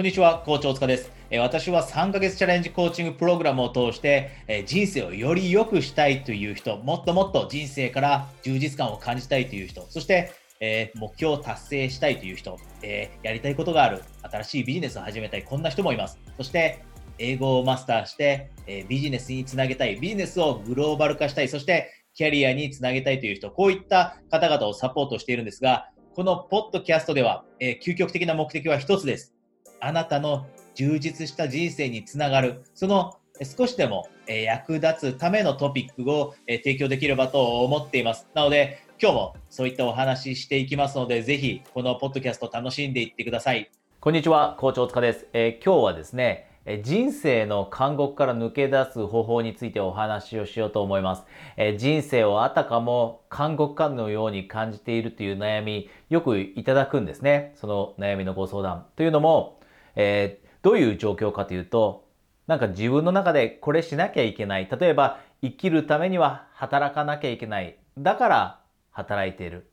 こんにちは、コーチ大塚です。私は3ヶ月チャレンジコーチングプログラムを通して人生をより良くしたいという人、もっともっと人生から充実感を感じたいという人、そしてえ目標を達成したいという人、えやりたいことがある、新しいビジネスを始めたい、こんな人もいます。そして、英語をマスターして、えビジネスにつなげたい、ビジネスをグローバル化したい、そしてキャリアにつなげたいという人、こういった方々をサポートしているんですが、このポッドキャストでは、え究極的な目的は一つです。あなたの充実した人生につながる、その少しでも役立つためのトピックを提供できればと思っています。なので、今日もそういったお話ししていきますので、ぜひこのポッドキャスト楽しんでいってください。こんにちは、校長塚です。えー、今日はですね、人生の監獄から抜け出す方法についてお話をしようと思います。え人生をあたかも監獄かのように感じているという悩み、よくいただくんですね。その悩みのご相談。というのも、えー、どういう状況かというと、なんか自分の中でこれしなきゃいけない。例えば、生きるためには働かなきゃいけない。だから働いている。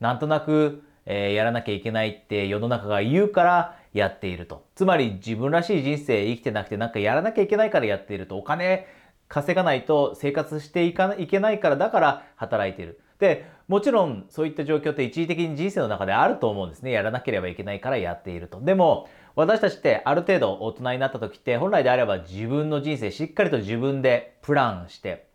なんとなく、えー、やらなきゃいけないって世の中が言うからやっていると。つまり自分らしい人生生きてなくてなんかやらなきゃいけないからやっていると。お金稼がないと生活していかいけないからだから働いている。で、もちろんそういった状況って一時的に人生の中であると思うんですね。やらなければいけないからやっていると。でも、私たちってある程度大人になった時って本来であれば自分の人生しっかりと自分でプランして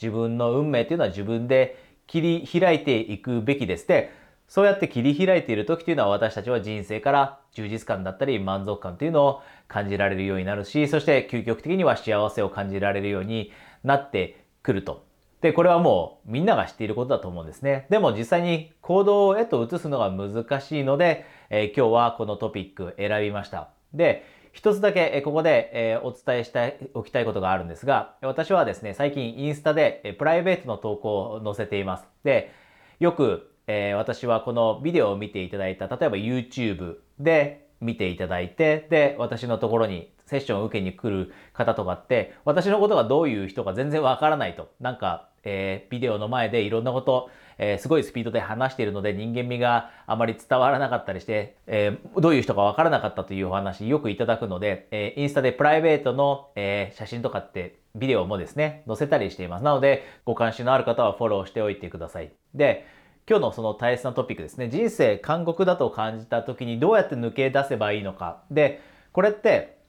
自分の運命っていうのは自分で切り開いていくべきです。で、そうやって切り開いている時というのは私たちは人生から充実感だったり満足感というのを感じられるようになるし、そして究極的には幸せを感じられるようになってくると。で、これはもうみんなが知っていることだと思うんですね。でも実際に行動へと移すのが難しいので、えー、今日はこのトピック選びました。で、一つだけここで、えお伝えしておきたいことがあるんですが、私はですね、最近インスタでプライベートの投稿を載せています。で、よくえ、私はこのビデオを見ていただいた、例えば YouTube で見ていただいて、で、私のところにセッションを受けに来る方とかって、私のことがどういう人か全然わからないと。なんか、えー、ビデオの前でいろんなこと、えー、すごいスピードで話しているので人間味があまり伝わらなかったりして、えー、どういう人かわからなかったというお話よくいただくので、えインスタでプライベートの、え写真とかってビデオもですね、載せたりしています。なので、ご関心のある方はフォローしておいてください。で、今日のその大切なトピックですね。人生監獄だと感じた時にどうやって抜け出せばいいのか。で、これって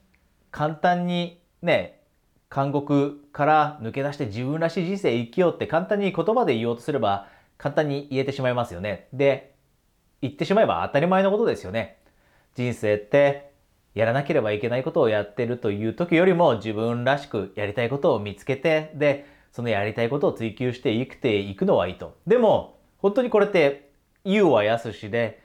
簡単にね、監獄から抜け出して自分らしい人生生きようって簡単に言葉で言おうとすれば簡単に言えてしまいますよね。で、言ってしまえば当たり前のことですよね。人生ってやらなければいけないことをやってるという時よりも自分らしくやりたいことを見つけて、で、そのやりたいことを追求して生きていくのはいいと。でも、本当にこれって言うは安しで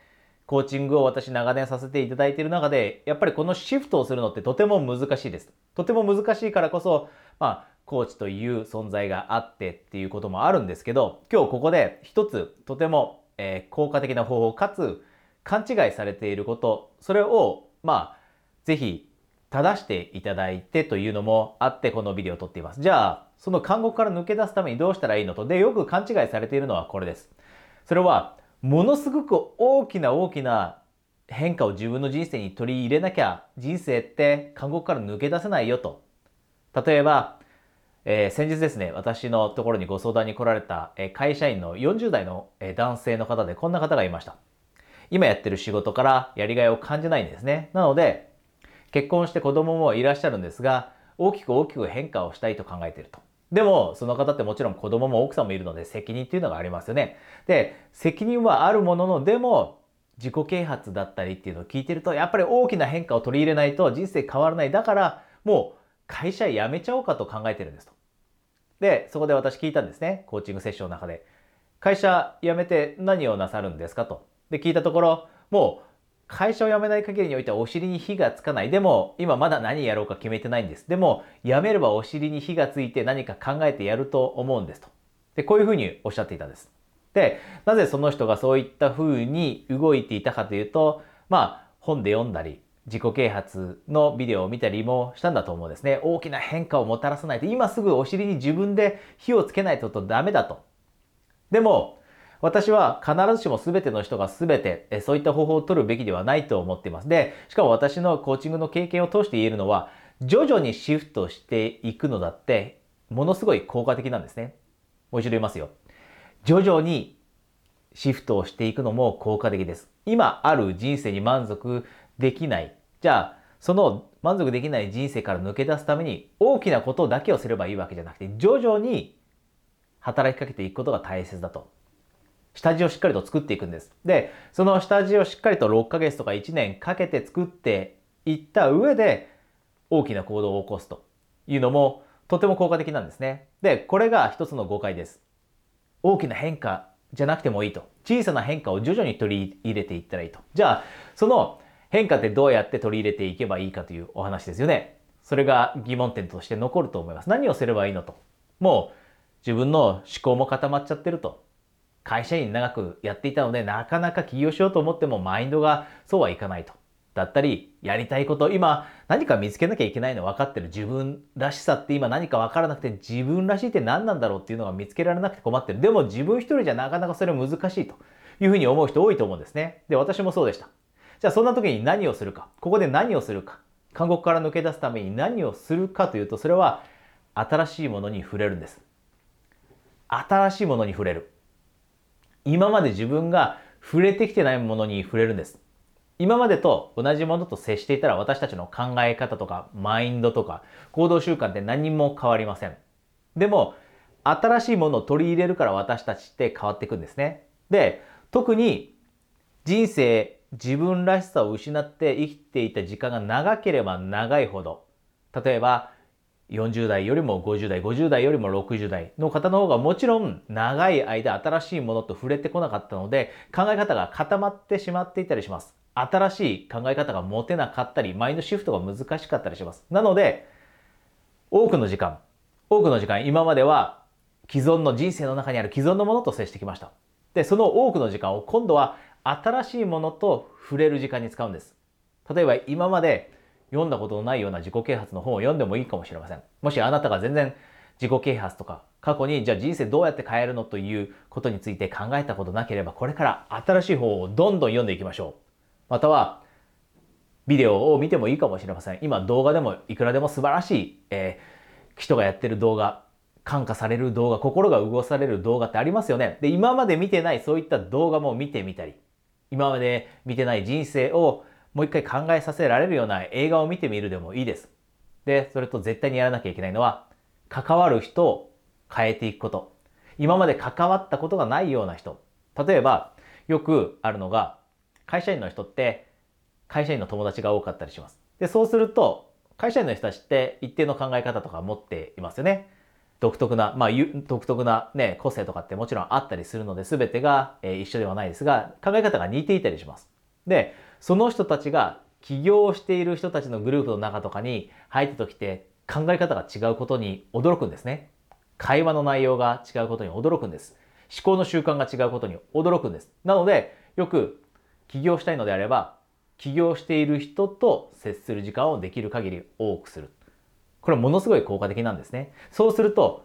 コーチングを私長年させていただいている中でやっぱりこのシフトをするのってとても難しいです。とても難しいからこそまあコーチという存在があってっていうこともあるんですけど今日ここで一つとても、えー、効果的な方法かつ勘違いされていることそれをまあぜひ正していただいてというのもあってこのビデオを撮っています。じゃあその監獄から抜け出すためにどうしたらいいのとでよく勘違いされているのはこれです。それはものすごく大きな大きな変化を自分の人生に取り入れなきゃ人生って監獄から抜け出せないよと。例えば、えー、先日ですね、私のところにご相談に来られた、えー、会社員の40代の、えー、男性の方でこんな方がいました。今やってる仕事からやりがいを感じないんですね。なので、結婚して子供もいらっしゃるんですが、大きく大きく変化をしたいと考えていると。でも、その方ってもちろん子供も奥さんもいるので責任っていうのがありますよね。で、責任はあるものの、でも、自己啓発だったりっていうのを聞いてると、やっぱり大きな変化を取り入れないと人生変わらない。だから、もう会社辞めちゃおうかと考えてるんですと。で、そこで私聞いたんですね。コーチングセッションの中で。会社辞めて何をなさるんですかと。で、聞いたところ、もう会社を辞めない限りにおいてはお尻に火がつかない。でも、今まだ何やろうか決めてないんです。でも、辞めればお尻に火がついて何か考えてやると思うんですと。で、こういうふうにおっしゃっていたんです。で、なぜその人がそういったふうに動いていたかというと、まあ、本で読んだり、自己啓発のビデオを見たりもしたんだと思うんですね。大きな変化をもたらさないと、今すぐお尻に自分で火をつけないとダメだと。でも、私は必ずしも全ての人が全てそういった方法を取るべきではないと思っています。で、しかも私のコーチングの経験を通して言えるのは、徐々にシフトしていくのだって、ものすごい効果的なんですね。もう一度言いますよ。徐々にシフトをしていくのも効果的です。今ある人生に満足できない。じゃあ、その満足できない人生から抜け出すために大きなことだけをすればいいわけじゃなくて、徐々に働きかけていくことが大切だと。下地をしっかりと作っていくんです。で、その下地をしっかりと6ヶ月とか1年かけて作っていった上で大きな行動を起こすというのもとても効果的なんですね。で、これが一つの誤解です。大きな変化じゃなくてもいいと。小さな変化を徐々に取り入れていったらいいと。じゃあ、その変化ってどうやって取り入れていけばいいかというお話ですよね。それが疑問点として残ると思います。何をすればいいのと。もう自分の思考も固まっちゃってると。会社員長くやっていたので、なかなか起業しようと思ってもマインドがそうはいかないと。だったり、やりたいこと、今何か見つけなきゃいけないの分かってる自分らしさって今何か分からなくて自分らしいって何なんだろうっていうのが見つけられなくて困ってる。でも自分一人じゃなかなかそれ難しいというふうに思う人多いと思うんですね。で、私もそうでした。じゃあそんな時に何をするか。ここで何をするか。韓国から抜け出すために何をするかというと、それは新しいものに触れるんです。新しいものに触れる。今まで自分が触れてきてないものに触れるんです。今までと同じものと接していたら私たちの考え方とかマインドとか行動習慣って何も変わりません。でも新しいものを取り入れるから私たちって変わっていくんですね。で、特に人生自分らしさを失って生きていた時間が長ければ長いほど例えば40代よりも50代、50代よりも60代の方の方がもちろん長い間新しいものと触れてこなかったので考え方が固まってしまっていたりします。新しい考え方が持てなかったり、マインドシフトが難しかったりします。なので、多くの時間、多くの時間、今までは既存の人生の中にある既存のものと接してきました。で、その多くの時間を今度は新しいものと触れる時間に使うんです。例えば今まで読んだことのないような自己啓発の本を読んでもいいかもしれません。もしあなたが全然自己啓発とか過去にじゃあ人生どうやって変えるのということについて考えたことなければこれから新しい本をどんどん読んでいきましょう。またはビデオを見てもいいかもしれません。今動画でもいくらでも素晴らしい、えー、人がやってる動画、感化される動画、心が動かされる動画ってありますよね。で、今まで見てないそういった動画も見てみたり、今まで見てない人生をもう一回考えさせられるような映画を見てみるでもいいです。で、それと絶対にやらなきゃいけないのは、関わる人を変えていくこと。今まで関わったことがないような人。例えば、よくあるのが、会社員の人って会社員の友達が多かったりします。で、そうすると、会社員の人たちって一定の考え方とか持っていますよね。独特な、まあ、独特なね、個性とかってもちろんあったりするので、全てが、えー、一緒ではないですが、考え方が似ていたりします。で、その人たちが起業している人たちのグループの中とかに入った時って考え方が違うことに驚くんですね。会話の内容が違うことに驚くんです。思考の習慣が違うことに驚くんです。なので、よく起業したいのであれば、起業している人と接する時間をできる限り多くする。これものすごい効果的なんですね。そうすると、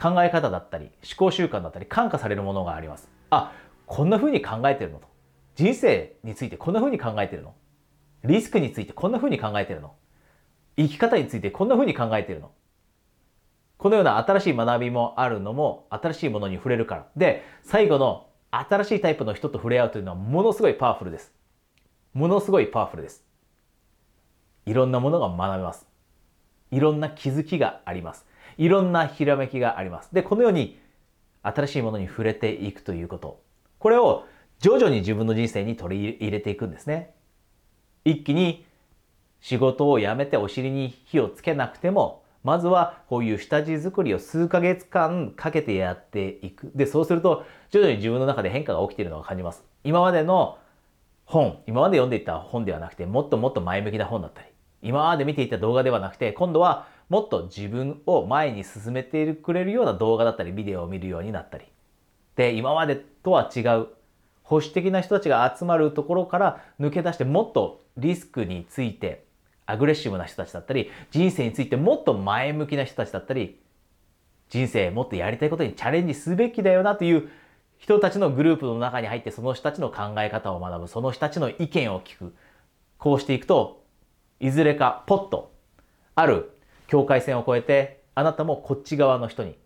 考え方だったり、思考習慣だったり、感化されるものがあります。あ、こんな風に考えてるのと。人生についてこんな風に考えてるの？リスクについてこんな風に考えてるの？生き方についてこんな風に考えてるの？このような新しい学びもあるのも新しいものに触れるから。で、最後の新しいタイプの人と触れ合うというのはものすごいパワフルです。ものすごいパワフルです。いろんなものが学べます。いろんな気づきがあります。いろんなひらめきがあります。で、このように新しいものに触れていくということ。これを徐々に自分の人生に取り入れていくんですね。一気に仕事を辞めてお尻に火をつけなくても、まずはこういう下地作りを数ヶ月間かけてやっていく。で、そうすると徐々に自分の中で変化が起きているのを感じます。今までの本、今まで読んでいた本ではなくて、もっともっと前向きな本だったり、今まで見ていた動画ではなくて、今度はもっと自分を前に進めてくれるような動画だったり、ビデオを見るようになったり。で、今までとは違う保守的な人たちが集まるところから抜け出してもっとリスクについてアグレッシブな人たちだったり人生についてもっと前向きな人たちだったり人生もっとやりたいことにチャレンジすべきだよなという人たちのグループの中に入ってその人たちの考え方を学ぶ、その人たちの意見を聞く。こうしていくと、いずれかポッと、ある境界線を越えて、あなたもこっち側の人に、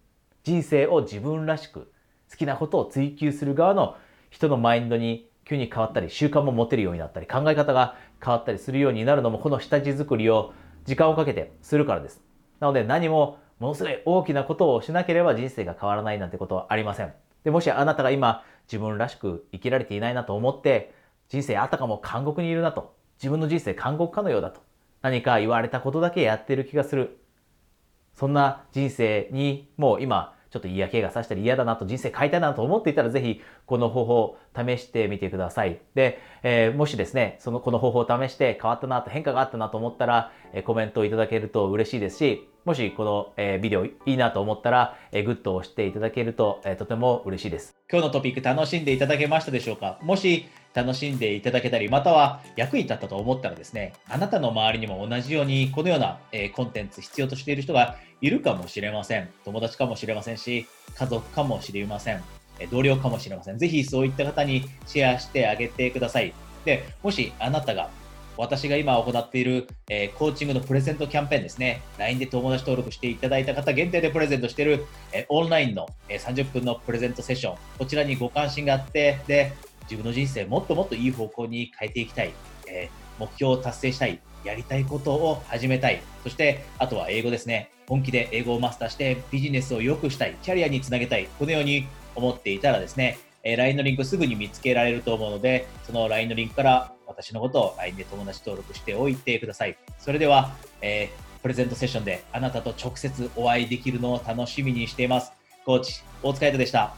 人生を自分らしく、好きなことを追求する側の人のマインドに急に変わったり、習慣も持てるようになったり、考え方が変わったりするようになるのも、この下地作りを時間をかけてするからです。なので何もものすごい大きなことをしなければ人生が変わらないなんてことはありません。で、もしあなたが今自分らしく生きられていないなと思って、人生あたかも監獄にいるなと、自分の人生監獄かのようだと、何か言われたことだけやってる気がする。そんな人生にもう今ちょっと嫌気がさしたり嫌だなと人生変えたいなと思っていたらぜひこの方法を試してみてください。で、えー、もしですね、そのこの方法を試して変わったなと変化があったなと思ったら、え、コメントをいただけると嬉しいですし、もしこの、え、ビデオいいなと思ったら、え、グッドを押していただけると、え、とても嬉しいです。今日のトピック楽しんでいただけましたでしょうか？もし楽しんでいただけたり、または役に立ったと思ったらですね、あなたの周りにも同じようにこのような、えコンテンツ必要としている人がいるかもしれません。友達かもしれませんし、家族かもしれません。同僚かもしれません。ぜひそういった方にシェアしてあげてください。で、もしあなたが私が今行っている、えー、コーチングのプレゼントキャンペーンですね。LINE で友達登録していただいた方限定でプレゼントしている、えー、オンラインの、えー、30分のプレゼントセッション。こちらにご関心があって、で、自分の人生もっともっといい方向に変えていきたい、えー、目標を達成したい、やりたいことを始めたい、そしてあとは英語ですね、本気で英語をマスターしてビジネスを良くしたい、キャリアにつなげたい、このように思っていたらですね、えー、LINE のリンクすぐに見つけられると思うので、その LINE のリンクから私のことを LINE で友達登録しておいてください。それでは、えー、プレゼントセッションであなたと直接お会いできるのを楽しみにしています。コーチ、大塚海人でした。